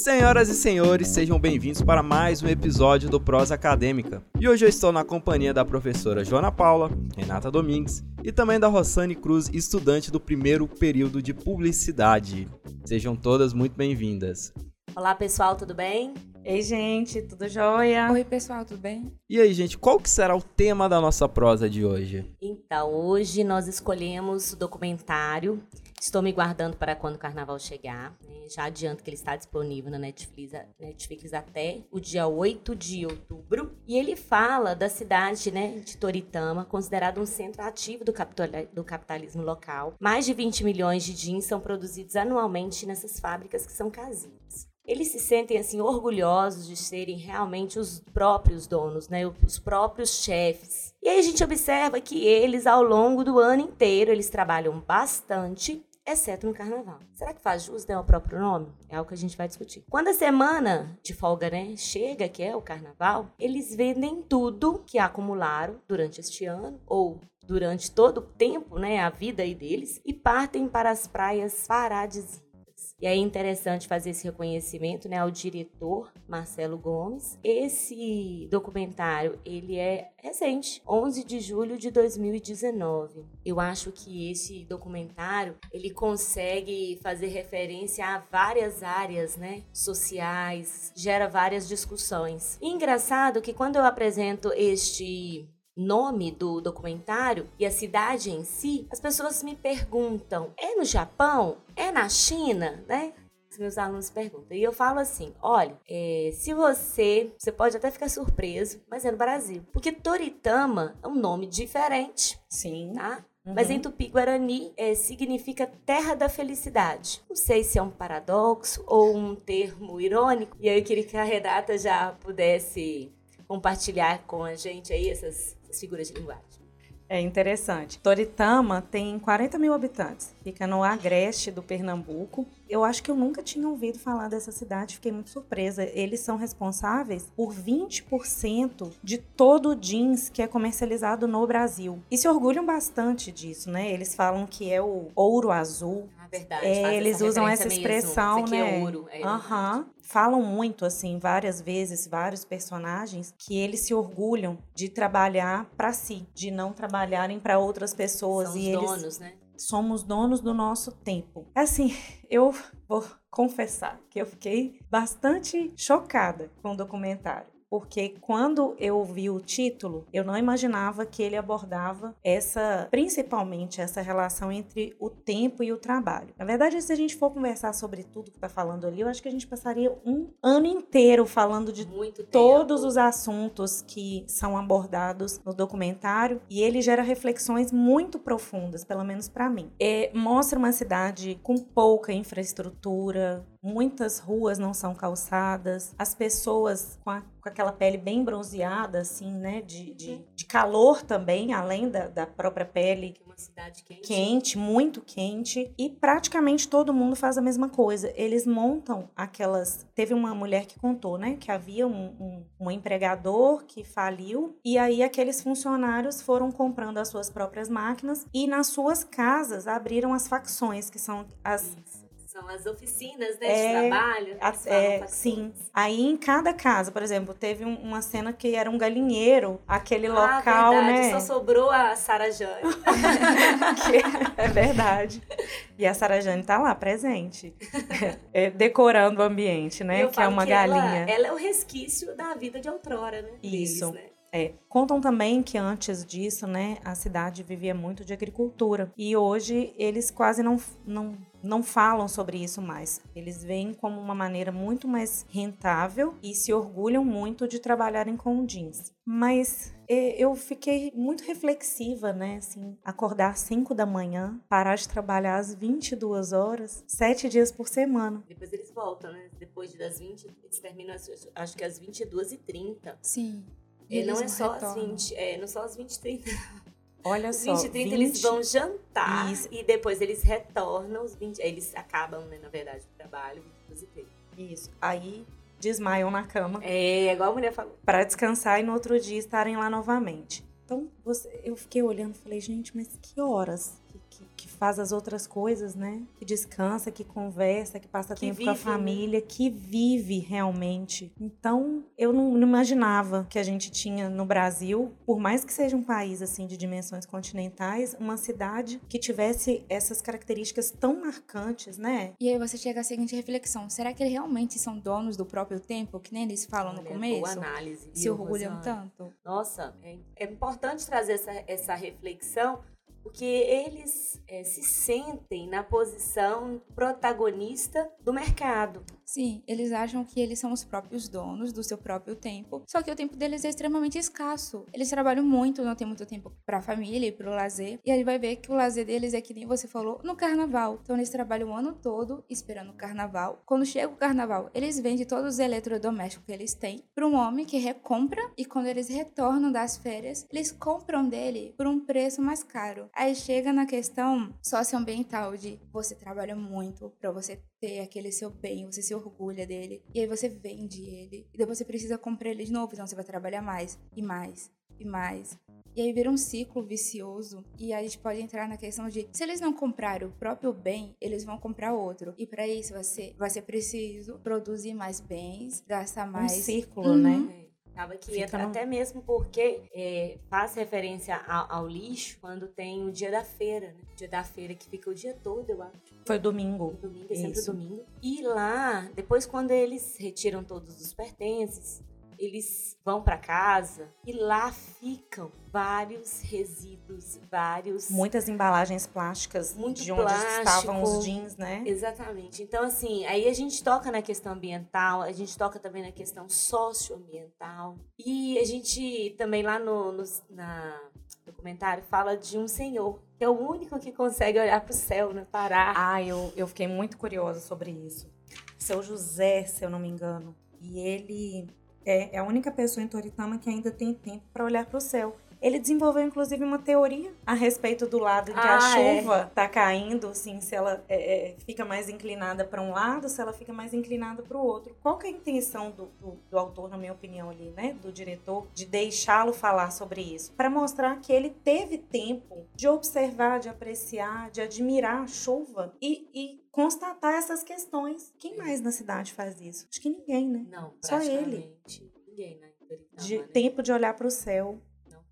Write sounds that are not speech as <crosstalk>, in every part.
Senhoras e senhores, sejam bem-vindos para mais um episódio do Prosa Acadêmica. E hoje eu estou na companhia da professora Joana Paula, Renata Domingues e também da Rossane Cruz, estudante do primeiro período de publicidade. Sejam todas muito bem-vindas. Olá pessoal, tudo bem? Ei, gente, tudo jóia? Oi, pessoal, tudo bem? E aí, gente, qual que será o tema da nossa prosa de hoje? Então, hoje nós escolhemos o documentário. Estou me guardando para quando o carnaval chegar. Né? Já adianto que ele está disponível na Netflix, Netflix até o dia 8 de outubro. E ele fala da cidade né, de Toritama, considerado um centro ativo do, do capitalismo local. Mais de 20 milhões de jeans são produzidos anualmente nessas fábricas que são casinhas eles se sentem assim orgulhosos de serem realmente os próprios donos, né, os próprios chefes. E aí a gente observa que eles ao longo do ano inteiro eles trabalham bastante, exceto no carnaval. Será que faz jus né, o próprio nome? É algo que a gente vai discutir. Quando a semana de folga, né, chega, que é o carnaval, eles vendem tudo que acumularam durante este ano ou durante todo o tempo, né, a vida aí deles e partem para as praias paradisíacas e é interessante fazer esse reconhecimento né, ao diretor Marcelo Gomes. Esse documentário ele é recente, 11 de julho de 2019. Eu acho que esse documentário ele consegue fazer referência a várias áreas né, sociais, gera várias discussões. E engraçado que quando eu apresento este nome do documentário e a cidade em si, as pessoas me perguntam: é no Japão? É na China? Né? Os meus alunos perguntam. E eu falo assim: olha, é, se você. Você pode até ficar surpreso, mas é no Brasil. Porque Toritama é um nome diferente. Sim. Tá? Uhum. Mas em tupi-guarani é, significa terra da felicidade. Não sei se é um paradoxo ou um termo irônico. E aí eu queria que a Renata já pudesse compartilhar com a gente aí essas essas figuras de linguagem. É interessante. Toritama tem 40 mil habitantes, fica no agreste do Pernambuco. Eu acho que eu nunca tinha ouvido falar dessa cidade, fiquei muito surpresa. Eles são responsáveis por 20% de todo o jeans que é comercializado no Brasil. E se orgulham bastante disso, né? Eles falam que é o ouro azul verdade. É, eles usam essa expressão, mesmo. né? É ouro. É uhum. Falam muito, assim, várias vezes, vários personagens, que eles se orgulham de trabalhar para si, de não trabalharem para outras pessoas. São e eles donos, né? Somos donos do nosso tempo. Assim, <laughs> eu vou confessar que eu fiquei bastante chocada com o documentário porque quando eu vi o título, eu não imaginava que ele abordava essa, principalmente essa relação entre o tempo e o trabalho. Na verdade, se a gente for conversar sobre tudo que está falando ali, eu acho que a gente passaria um ano inteiro falando de Muito todos os assuntos que são abordados no documentário e ele gera reflexões muito profundas, pelo menos para mim. É, mostra uma cidade com pouca infraestrutura, muitas ruas não são calçadas, as pessoas com, a, com aquela pele bem bronzeada, assim, né, de, de, uhum. de calor também, além da, da própria pele. Uma cidade quente. Quente, muito quente. E praticamente todo mundo faz a mesma coisa. Eles montam aquelas. Teve uma mulher que contou, né, que havia um, um, um empregador que faliu, e aí aqueles funcionários foram comprando as suas próprias máquinas e nas suas casas abriram as facções, que são as. Isso são as oficinas né, é, de trabalho. A, é, sim. Aí em cada casa, por exemplo, teve uma cena que era um galinheiro, aquele ah, local, verdade, né? Só sobrou a Sara Jane. <laughs> é verdade. E a Sara Jane tá lá, presente. <laughs> É, decorando o ambiente, né? que é uma que galinha. Ela, ela, é o resquício da vida de outrora, né? Isso. Deles, né? É, contam também que antes disso, né, a cidade vivia muito de agricultura e hoje eles quase não, não, não falam sobre isso mais. Eles veem como uma maneira muito mais rentável e se orgulham muito de trabalharem com jeans. Mas é, eu fiquei muito reflexiva, né? Assim, acordar às 5 da manhã, parar de trabalhar às 22 horas, sete dias por semana. Depois eles voltam, né? Depois das 20, eles terminam, acho que às 22h30. Sim. E não é só retornam. às 20, é, não só às 20 h 30. Olha só. 20 e 30 20... eles vão jantar Isso. e depois eles retornam os 20. Eles acabam, né, na verdade, o trabalho, 22 e 30. Isso. Aí desmaiam na cama. É, igual a mulher falou. Para descansar e no outro dia estarem lá novamente. Então, você, eu fiquei olhando e falei, gente, mas que horas que, que, faz as outras coisas, né? Que descansa, que conversa, que passa que tempo vive, com a né? família, né? que vive realmente. Então, eu não, não, imaginava que a gente tinha no Brasil, por mais que seja um país assim de dimensões continentais, uma cidade que tivesse essas características tão marcantes, né? E aí você chega à seguinte reflexão: será que eles realmente são donos do próprio tempo, que nem eles falam no começo? Boa análise. Se orgulham tanto? Nossa, é, é importante trazer essa, essa reflexão porque eles é, se sentem na posição protagonista do mercado. Sim, eles acham que eles são os próprios donos do seu próprio tempo, só que o tempo deles é extremamente escasso. Eles trabalham muito, não tem muito tempo para a família e para o lazer. E aí vai ver que o lazer deles é que nem você falou, no carnaval. Então eles trabalham o ano todo esperando o carnaval. Quando chega o carnaval, eles vendem todos os eletrodomésticos que eles têm para um homem que recompra e quando eles retornam das férias, eles compram dele por um preço mais caro. Aí chega na questão socioambiental de você trabalha muito para você ter aquele seu bem, você se orgulha dele, e aí você vende ele, e depois você precisa comprar ele de novo, então você vai trabalhar mais e mais e mais. E aí vira um ciclo vicioso. E aí a gente pode entrar na questão de se eles não comprarem o próprio bem, eles vão comprar outro. E para isso vai ser, vai ser preciso produzir mais bens, gastar mais. Um círculo, né? uhum. né? Acaba que Fica entra no... até mesmo porque é, faz referência ao, ao, lixo quando tem o dia da feira, né? O dia da feira que fica o dia todo, eu acho. Foi domingo. Domingo, é sempre domingo. E lá, depois quando eles retiram todos os pertences, eles vão para casa e lá ficam vários resíduos, vários muitas embalagens plásticas muito de onde plástico, estavam os jeans, né? Exatamente. Então assim, aí a gente toca na questão ambiental, a gente toca também na questão socioambiental e a gente também lá no, no na documentário fala de um senhor que é o único que consegue olhar para o céu, né? Parar. Ah, eu, eu fiquei muito curiosa sobre isso. Seu José, se eu não me engano. E ele é, é a única pessoa em Toritama que ainda tem tempo para olhar para o céu. Ele desenvolveu, inclusive, uma teoria a respeito do lado em que ah, a chuva está é. caindo, assim, se ela é, é, fica mais inclinada para um lado, se ela fica mais inclinada para o outro. Qual que é a intenção do, do, do, autor, na minha opinião, ali, né? Do diretor, de deixá-lo falar sobre isso? Para mostrar que ele teve tempo de observar, de apreciar, de admirar a chuva e, e constatar essas questões. Quem mais na cidade faz isso? Acho que ninguém, né? Não, Só ele. Ninguém, né? De né? tempo de olhar para o céu.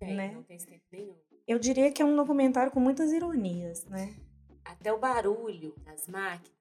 Não tem, né? não tem tempo nenhum. Eu diria que é um documentário com muitas ironias, né? Até o barulho das máquinas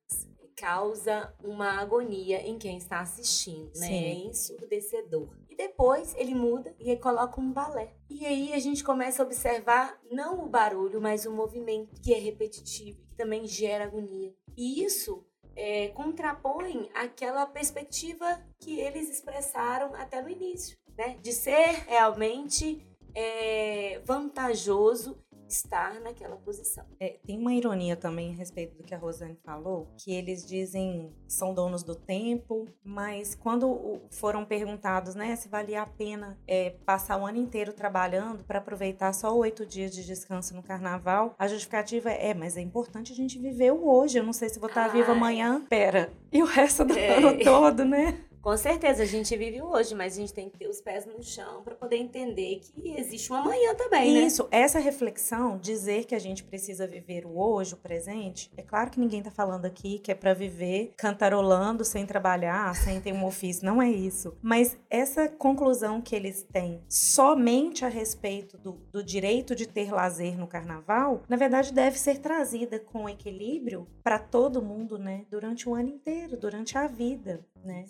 causa uma agonia em quem está assistindo, né? Sim. É ensurdecedor. E depois ele muda e coloca um balé. E aí a gente começa a observar não o barulho, mas o movimento, que é repetitivo, que também gera agonia. E isso é, contrapõe aquela perspectiva que eles expressaram até no início, né? De ser realmente é, vantajoso estar naquela posição. É, tem uma ironia também a respeito do que a Rosane falou, que eles dizem são donos do tempo, mas quando foram perguntados, né, se valia a pena é, passar o ano inteiro trabalhando para aproveitar só oito dias de descanso no Carnaval, a justificativa é, é, mas é importante a gente viver o hoje. Eu não sei se vou estar viva amanhã. Pera, e o resto do é. ano todo, né? Com certeza, a gente vive hoje, mas a gente tem que ter os pés no chão para poder entender que existe um amanhã também, né? Isso, essa reflexão, dizer que a gente precisa viver o hoje, o presente, é claro que ninguém está falando aqui que é para viver cantarolando, sem trabalhar, sem ter um <laughs> ofício, não é isso. Mas essa conclusão que eles têm somente a respeito do, do direito de ter lazer no carnaval, na verdade deve ser trazida com equilíbrio para todo mundo, né? Durante o ano inteiro, durante a vida, né?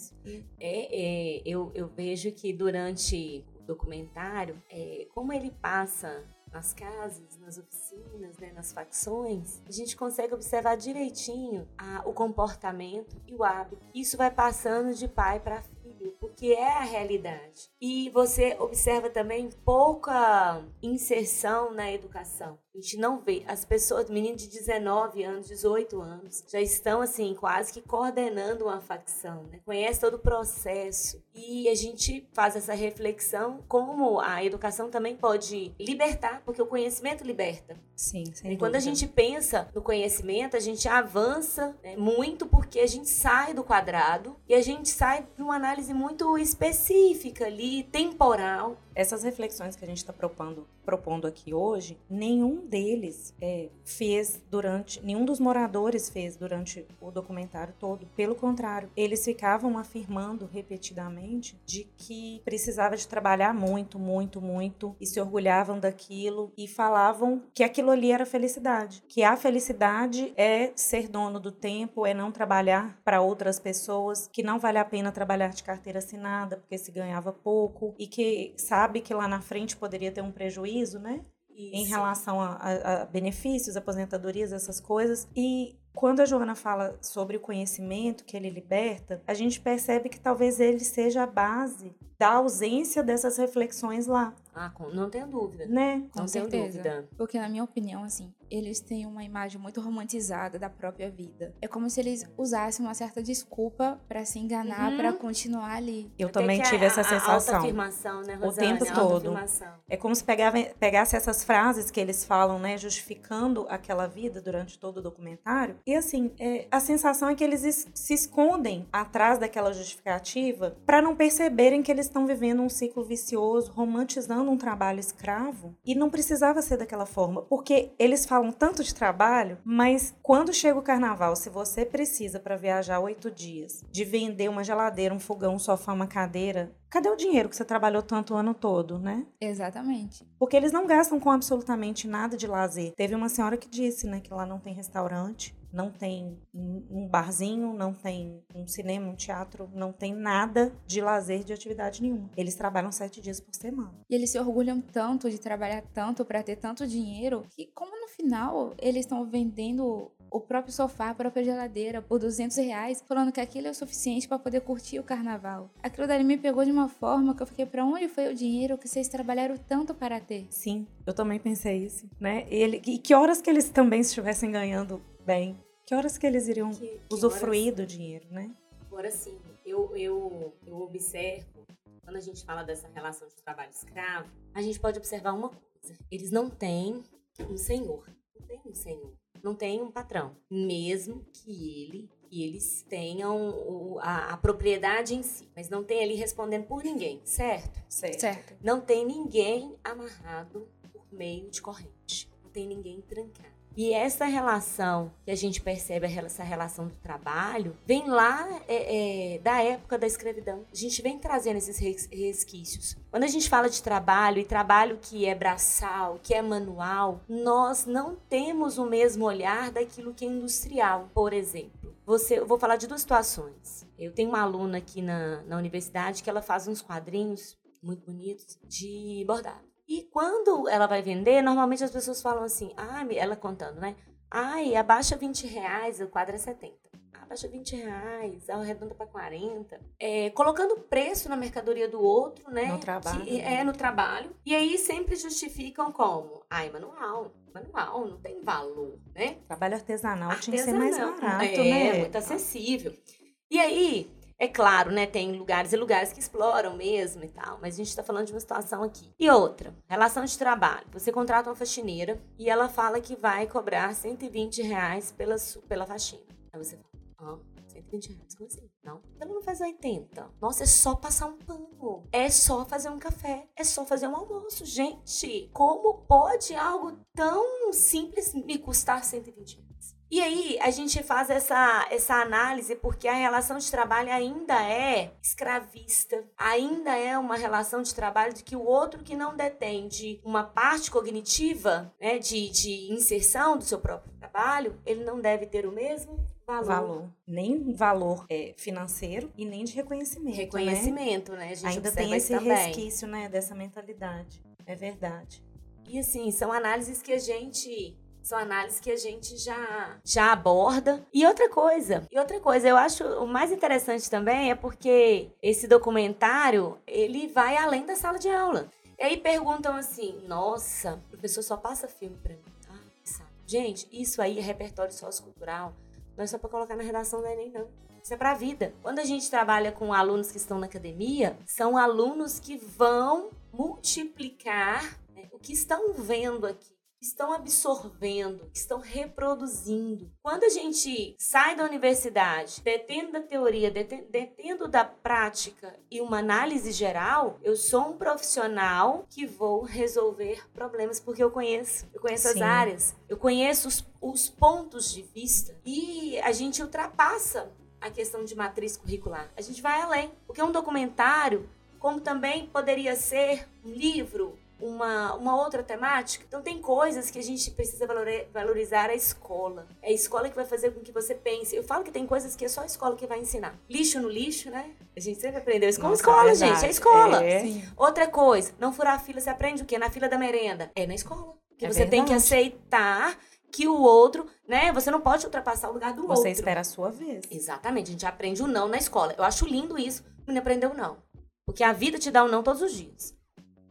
É, é, eu, eu vejo que durante o documentário, é, como ele passa nas casas, nas oficinas, né, nas facções, a gente consegue observar direitinho a, o comportamento e o hábito. Isso vai passando de pai para filho, porque é a realidade. E você observa também pouca inserção na educação. A gente não vê. As pessoas, meninos de 19 anos, 18 anos, já estão assim, quase que coordenando uma facção, né? Conhece todo o processo. E a gente faz essa reflexão como a educação também pode libertar, porque o conhecimento liberta. Sim, sem E quando a gente pensa no conhecimento, a gente avança né, muito porque a gente sai do quadrado e a gente sai de uma análise muito específica ali, temporal, essas reflexões que a gente está propondo, propondo aqui hoje, nenhum deles é, fez durante, nenhum dos moradores fez durante o documentário todo. Pelo contrário, eles ficavam afirmando repetidamente de que precisava de trabalhar muito, muito, muito e se orgulhavam daquilo e falavam que aquilo ali era felicidade, que a felicidade é ser dono do tempo, é não trabalhar para outras pessoas, que não vale a pena trabalhar de carteira assinada porque se ganhava pouco e que sabe que lá na frente poderia ter um prejuízo, né? Isso. Em relação a, a, a benefícios, aposentadorias, essas coisas. E quando a Joana fala sobre o conhecimento que ele liberta, a gente percebe que talvez ele seja a base da ausência dessas reflexões lá. Ah, não tenho dúvida. Né? Com não certeza. tenho dúvida. Porque, na minha opinião, assim, eles têm uma imagem muito romantizada da própria vida. É como se eles usassem uma certa desculpa para se enganar, uhum. para continuar ali. Eu Até também tive a, essa sensação. afirmação, né, Rosane? O tempo todo. É como se pegava, pegasse essas frases que eles falam, né, justificando aquela vida durante todo o documentário. E assim, é, a sensação é que eles se escondem atrás daquela justificativa para não perceberem que eles estão vivendo um ciclo vicioso, romantizando um trabalho escravo. E não precisava ser daquela forma, porque eles falam tanto de trabalho, mas quando chega o carnaval, se você precisa para viajar oito dias, de vender uma geladeira, um fogão, um sofá, uma cadeira, cadê o dinheiro que você trabalhou tanto o ano todo, né? Exatamente. Porque eles não gastam com absolutamente nada de lazer. Teve uma senhora que disse, né, que lá não tem restaurante, não tem um barzinho, não tem um cinema, um teatro, não tem nada de lazer, de atividade nenhuma. Eles trabalham sete dias por semana. E eles se orgulham tanto de trabalhar tanto para ter tanto dinheiro que, como no final eles estão vendendo o próprio sofá, a própria geladeira por 200 reais, falando que aquilo é o suficiente para poder curtir o carnaval. Aquilo dali me pegou de uma forma que eu fiquei, para onde foi o dinheiro que vocês trabalharam tanto para ter? Sim, eu também pensei isso, né? Ele, e que horas que eles também estivessem ganhando bem? Que horas que eles iriam que, que usufruir horas... do dinheiro, né? Agora sim, eu, eu, eu observo, quando a gente fala dessa relação de trabalho escravo, a gente pode observar uma coisa. Eles não têm um senhor. Não tem um senhor. Não tem um patrão. Mesmo que ele que eles tenham o, a, a, propriedade em si, mas não tem ali respondendo por ninguém, certo? certo? Certo. Não tem ninguém amarrado por meio de corrente. Não tem ninguém trancado. E essa relação que a gente percebe, essa relação do trabalho, vem lá é, é, da época da escravidão. A gente vem trazendo esses resquícios. Quando a gente fala de trabalho, e trabalho que é braçal, que é manual, nós não temos o mesmo olhar daquilo que é industrial, por exemplo. Você, eu vou falar de duas situações. Eu tenho uma aluna aqui na, na universidade que ela faz uns quadrinhos muito bonitos de bordado. E quando ela vai vender, normalmente as pessoas falam assim, ah, ela contando, né? Ai, abaixa 20 reais, o quadro é 70. Abaixa 20 reais, arredonda para 40. É, colocando preço na mercadoria do outro, né? No trabalho. Que, é, no trabalho. E aí sempre justificam como? Ai, manual. Manual, não tem valor, né? Trabalho artesanal, artesanal tinha que ser mais barato, é, né? É, muito acessível. E aí, é claro, né? Tem lugares e lugares que exploram mesmo e tal, mas a gente está falando de uma situação aqui. E outra, relação de trabalho. Você contrata uma faxineira e ela fala que vai cobrar 120 reais pela, pela faxina. Aí você fala, ah, 120 reais, como assim? Não, ela não faz 80. Nossa, é só passar um pano. É só fazer um café. É só fazer um almoço. Gente, como pode algo tão simples me custar 120 reais? E aí a gente faz essa, essa análise porque a relação de trabalho ainda é escravista, ainda é uma relação de trabalho de que o outro que não detém de uma parte cognitiva, né, de, de inserção do seu próprio trabalho, ele não deve ter o mesmo valor. valor. Nem valor é, financeiro e nem de reconhecimento. Reconhecimento, né? né? Ainda tem esse resquício né, dessa mentalidade. É verdade. E assim, são análises que a gente são análises que a gente já, já aborda. E outra coisa, e outra coisa, eu acho o mais interessante também é porque esse documentário, ele vai além da sala de aula. E aí perguntam assim, nossa, o professor só passa filme pra mim. Ah, sabe. Gente, isso aí é repertório sociocultural. Não é só pra colocar na redação do Enem, não. Isso é para a vida. Quando a gente trabalha com alunos que estão na academia, são alunos que vão multiplicar né, o que estão vendo aqui estão absorvendo, estão reproduzindo. Quando a gente sai da universidade, detendo da teoria, detendo da prática e uma análise geral, eu sou um profissional que vou resolver problemas porque eu conheço, eu conheço Sim. as áreas, eu conheço os, os pontos de vista e a gente ultrapassa a questão de matriz curricular. A gente vai além, porque um documentário, como também poderia ser um livro, uma, uma outra temática. Então, tem coisas que a gente precisa valorizar a escola. É a escola que vai fazer com que você pense. Eu falo que tem coisas que é só a escola que vai ensinar. Lixo no lixo, né? A gente sempre aprendeu isso com Nossa, escola, é gente. É escola. É. Outra coisa, não furar a fila, você aprende o quê? Na fila da merenda. É na escola. Que é você verdade. tem que aceitar que o outro, né? Você não pode ultrapassar o lugar do você outro. Você espera a sua vez. Exatamente. A gente aprende o não na escola. Eu acho lindo isso. O menino aprendeu o não. Porque a vida te dá o um não todos os dias.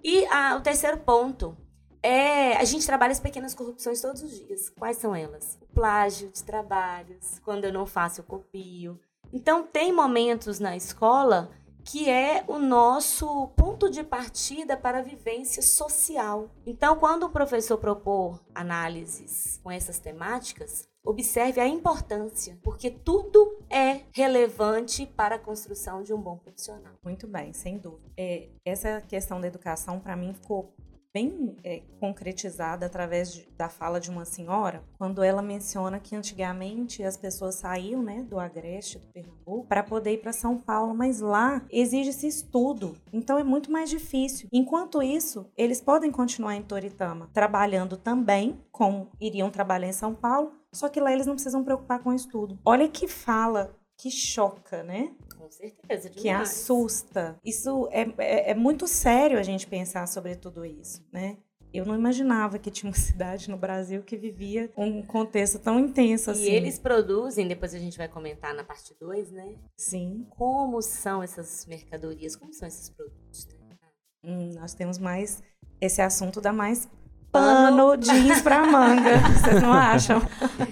E o terceiro ponto é a gente trabalha as pequenas corrupções todos os dias. Quais são elas? O plágio de trabalhos, quando eu não faço, eu copio. Então, tem momentos na escola que é o nosso ponto de partida para a vivência social. Então, quando o professor propor análises com essas temáticas, observe a importância, porque tudo é relevante para a construção de um bom profissional. Muito bem, sem dúvida. É, essa questão da educação, para mim, ficou bem é, concretizada através de, da fala de uma senhora, quando ela menciona que antigamente as pessoas saíam né, do Agreste, do Pernambuco, para poder ir para São Paulo, mas lá exige-se estudo, então é muito mais difícil. Enquanto isso, eles podem continuar em Toritama, trabalhando também, como iriam trabalhar em São Paulo, só que lá eles não precisam preocupar com o estudo. Olha que fala que choca, né? Com certeza, demais. Que assusta. Isso é, é, é, muito sério a gente pensar sobre tudo isso, né? Eu não imaginava que tinha uma <laughs> cidade no Brasil que vivia um contexto tão intenso assim. E eles produzem, depois a gente vai comentar na parte 2, né? Sim. Como são essas mercadorias, como são esses produtos? Né? Hum, nós temos mais. Esse assunto dá mais pano jeans pra manga. <laughs> Vocês não acham?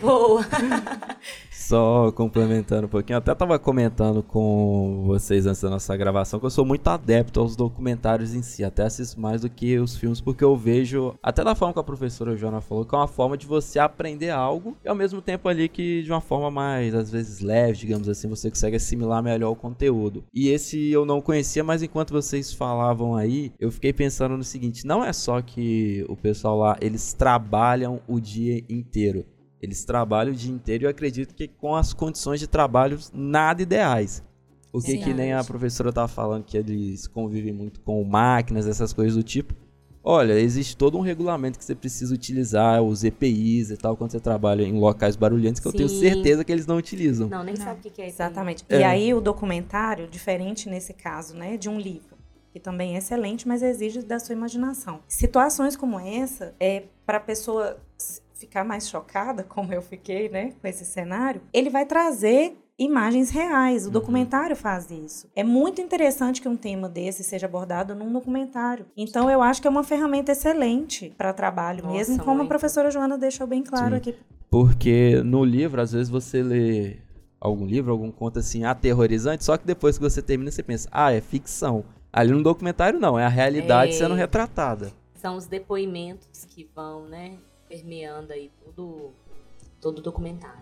Boa. Só complementando um pouquinho, eu até tava comentando com vocês antes da nossa gravação que eu sou muito adepto aos documentários em si, até assisto mais do que os filmes, porque eu vejo, até da forma que a professora Joana falou, que é uma forma de você aprender algo e ao mesmo tempo ali que de uma forma mais, às vezes, leve, digamos assim, você consegue assimilar melhor o conteúdo. E esse eu não conhecia, mas enquanto vocês falavam aí, eu fiquei pensando no seguinte: não é só que o pessoal lá, eles trabalham o dia inteiro. Eles trabalham o dia inteiro e eu acredito que com as condições de trabalho nada ideais. Porque que nem a professora estava falando que eles convivem muito com máquinas, essas coisas do tipo. Olha, existe todo um regulamento que você precisa utilizar, os EPIs e tal, quando você trabalha em locais barulhentos, que Sim. eu tenho certeza que eles não utilizam. Não, nem não. sabe o que é EPI. Exatamente. É. E aí o documentário, diferente nesse caso, né, de um livro, que também é excelente, mas exige da sua imaginação. Situações como essa, é para a pessoa ficar mais chocada, <laughs> como eu fiquei, né, com esse cenário, ele vai trazer imagens reais. O uhum. documentário faz isso. É muito interessante que um tema desse seja abordado num documentário. Então eu acho que é uma ferramenta excelente para trabalho Nossa, mesmo, como muito. a professora Joana deixou bem claro Sim. aqui. Porque no livro, às vezes você lê algum livro, algum conto assim aterrorizante, só que depois que você termina você pensa: "Ah, é ficção". Ali no documentário não, é a realidade é... sendo retratada. São os depoimentos que vão, né, permeando aí todo, todo o documentário.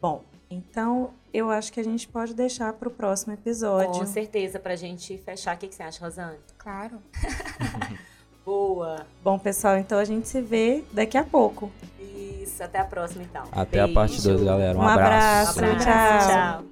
Bom, então eu acho que a gente pode deixar para o próximo episódio. Com certeza, para a gente fechar. O que, que você acha, Rosane? Claro. <laughs> Boa. Bom, pessoal, então a gente se vê daqui a pouco. Isso, até a próxima então. Até Beijo. a parte 2, galera. Um, um abraço. abraço. Um abraço. Tchau. tchau.